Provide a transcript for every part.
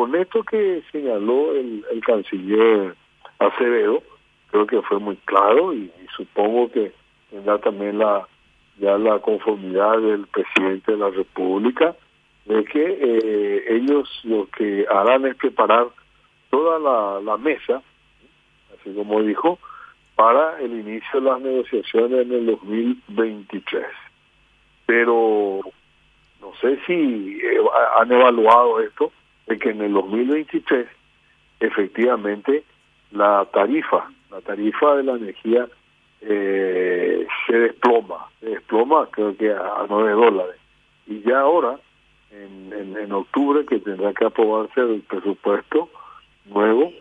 con esto que señaló el, el canciller Acevedo, creo que fue muy claro y, supongo que tendrá también la ya la conformidad del presidente de la República de que eh, ellos lo que harán es preparar toda la, la mesa, así como dijo, para el inicio de las negociaciones en el 2023. Pero no sé si eh, han evaluado esto, de que en el 2023 efectivamente la tarifa, la tarifa de la energía eh, se desploma, se desploma creo que a, 9 dólares. Y ya ahora, en, en, octubre, que tendrá que aprobarse el presupuesto nuevo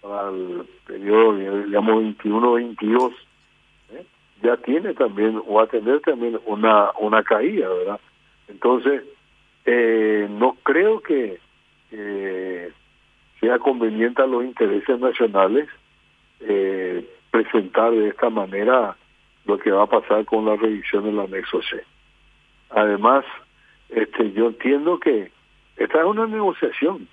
para el periodo, digamos, 21-22, ¿eh? ya tiene también, o va a tener también una, una caída, ¿verdad? Entonces, eh, no creo que sea conveniente a los intereses nacionales eh, presentar de esta manera lo que va a pasar con la revisión del anexo C. Además, este, yo entiendo que esta es una negociación,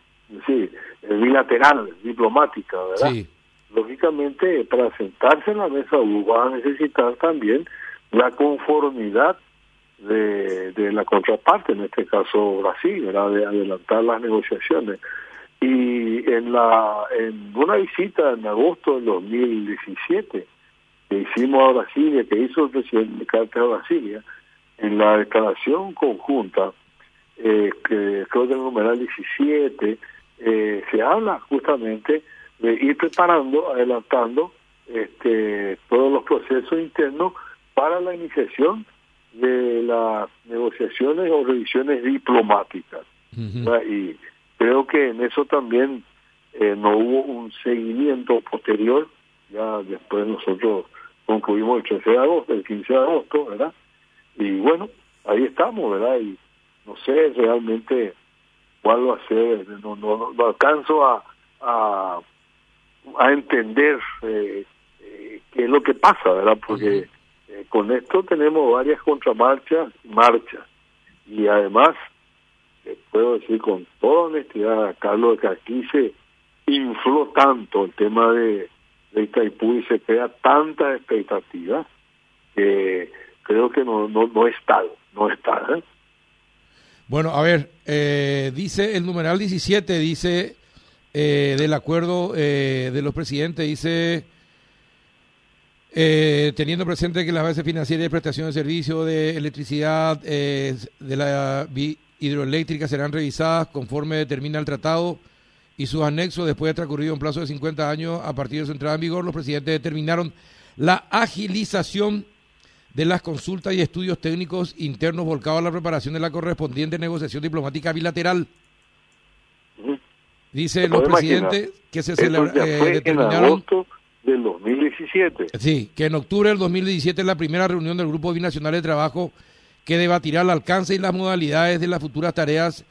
sí, bilateral, diplomática, ¿verdad? Lógicamente, para sentarse en la mesa va a necesitar también la conformidad de, la contraparte, en este caso Brasil, ¿verdad? de adelantar las negociaciones. Y en, la, en una visita en agosto del 2017 que hicimos a Brasilia, que hizo el presidente Carter a Brasilia, en la declaración conjunta, eh, que creo que el numeral 17, eh, se habla justamente de ir preparando, adelantando este, todos los procesos internos para la iniciación de las negociaciones o revisiones diplomáticas. Y creo que en eso también eh, no hubo un seguimiento posterior, ya después nosotros concluimos el 13 de agosto, el 15 de agosto, ¿verdad? Y bueno, ahí estamos, ¿verdad? Y no sé realmente cuál va a ser, no, no, no alcanzo a, a, a entender eh, eh, qué es lo que pasa, ¿verdad? Porque eh, con esto tenemos varias contramarchas, marchas, y además, puedo decir con toda honestidad, Carlos, que aquí se infló tanto el tema de, de Itaipú y se crea tanta expectativa que creo que no, no, no es tal, no es tal. ¿eh? Bueno, a ver, eh, dice el numeral 17, dice eh, del acuerdo de los presidentes, dice eh, teniendo presente que las bases financieras de prestación de servicio de electricidad eh, de la hidroeléctrica serán revisadas conforme determina el tratado y sus anexos después de transcurrido un plazo de 50 años a partir de su entrada en vigor, los presidentes determinaron la agilización de las consultas y estudios técnicos internos volcados a la preparación de la correspondiente negociación diplomática bilateral. Dice los presidentes que se celebra, eh, determinaron del 2017. Sí, que en octubre del 2017 es la primera reunión del Grupo Binacional de Trabajo que debatirá el alcance y las modalidades de las futuras tareas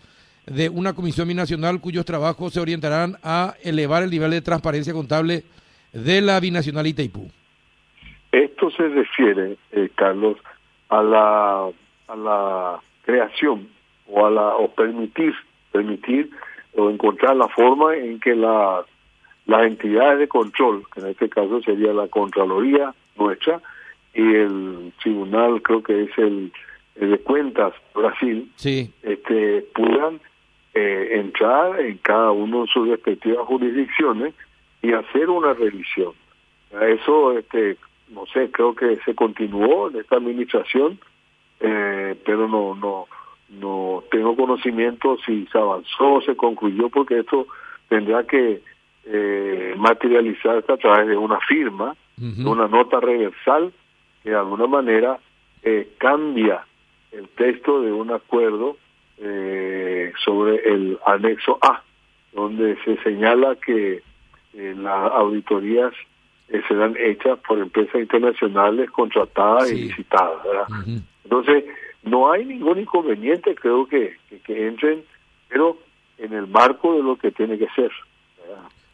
de una comisión binacional cuyos trabajos se orientarán a elevar el nivel de transparencia contable de la binacional Itaipú. Esto se refiere, eh, Carlos, a la, a la creación o a la o permitir permitir o encontrar la forma en que la las entidades de control, que en este caso sería la Contraloría nuestra y el tribunal, creo que es el, de cuentas Brasil, sí. este, puedan eh, entrar en cada uno de sus respectivas jurisdicciones y hacer una revisión. Eso, este, no sé, creo que se continuó en esta administración, eh, pero no, no, no tengo conocimiento si se avanzó o se concluyó, porque esto tendrá que eh, materializarse a través de una firma, de una nota reversal que de alguna manera eh, cambia el texto de un acuerdo eh, sobre el anexo A, donde se señala que eh, las auditorías eh, serán hechas por empresas internacionales contratadas y licitadas. Entonces, no hay ningún inconveniente, creo que, que, entren, pero en el marco de lo que tiene que ser.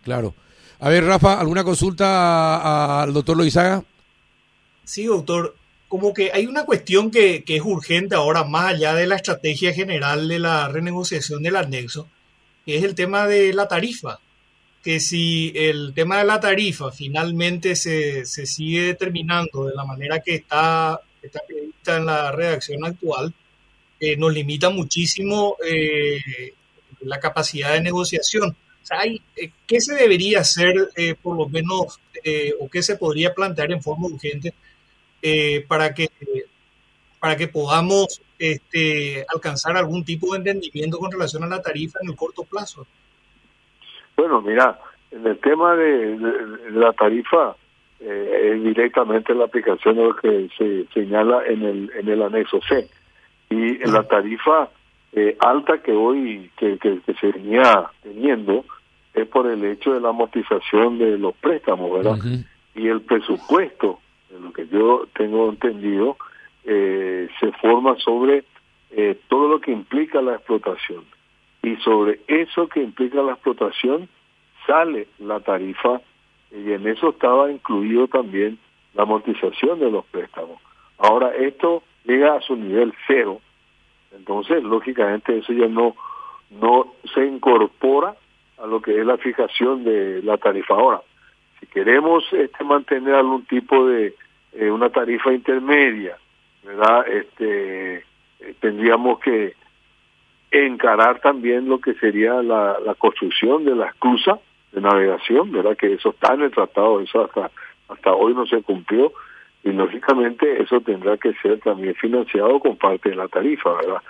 Claro. A ver, Rafa, ¿alguna consulta al doctor Loizaga? Sí, doctor. Como que hay una cuestión que, es urgente ahora, más allá de la estrategia general de la renegociación del anexo, que es el tema de la tarifa. Que si el tema de la tarifa finalmente se, se sigue determinando de la manera que está, está prevista en la redacción actual, eh, nos limita muchísimo eh, la capacidad de negociación. O sea, hay, eh, ¿Qué se debería hacer, por lo menos, o qué se podría plantear en forma urgente para que para que podamos este, alcanzar algún tipo de entendimiento con relación a la tarifa en el corto plazo? Bueno, mira, en el tema de, la tarifa, eh, es directamente la aplicación de lo que se señala en el, en el anexo C. Y en la tarifa eh, alta que hoy que, que, se venía teniendo es por el hecho de la amortización de los préstamos, ¿verdad? Y el presupuesto, de lo que yo tengo entendido, eh, se forma sobre eh, todo lo que implica la explotación. Y sobre eso que implica la explotación sale la tarifa y en eso estaba incluido también la amortización de los préstamos. Ahora esto llega a su nivel cero, entonces lógicamente eso ya no, no se incorpora a lo que es la fijación de la tarifa. Ahora, si queremos este, mantener algún tipo de eh, una tarifa intermedia, ¿verdad? Este, eh, tendríamos que encarar también lo que sería la, construcción de la esclusa de navegación, ¿verdad? Que eso está en el tratado, eso hasta, hasta hoy no se cumplió y lógicamente eso tendrá que ser también financiado con parte de la tarifa, ¿verdad?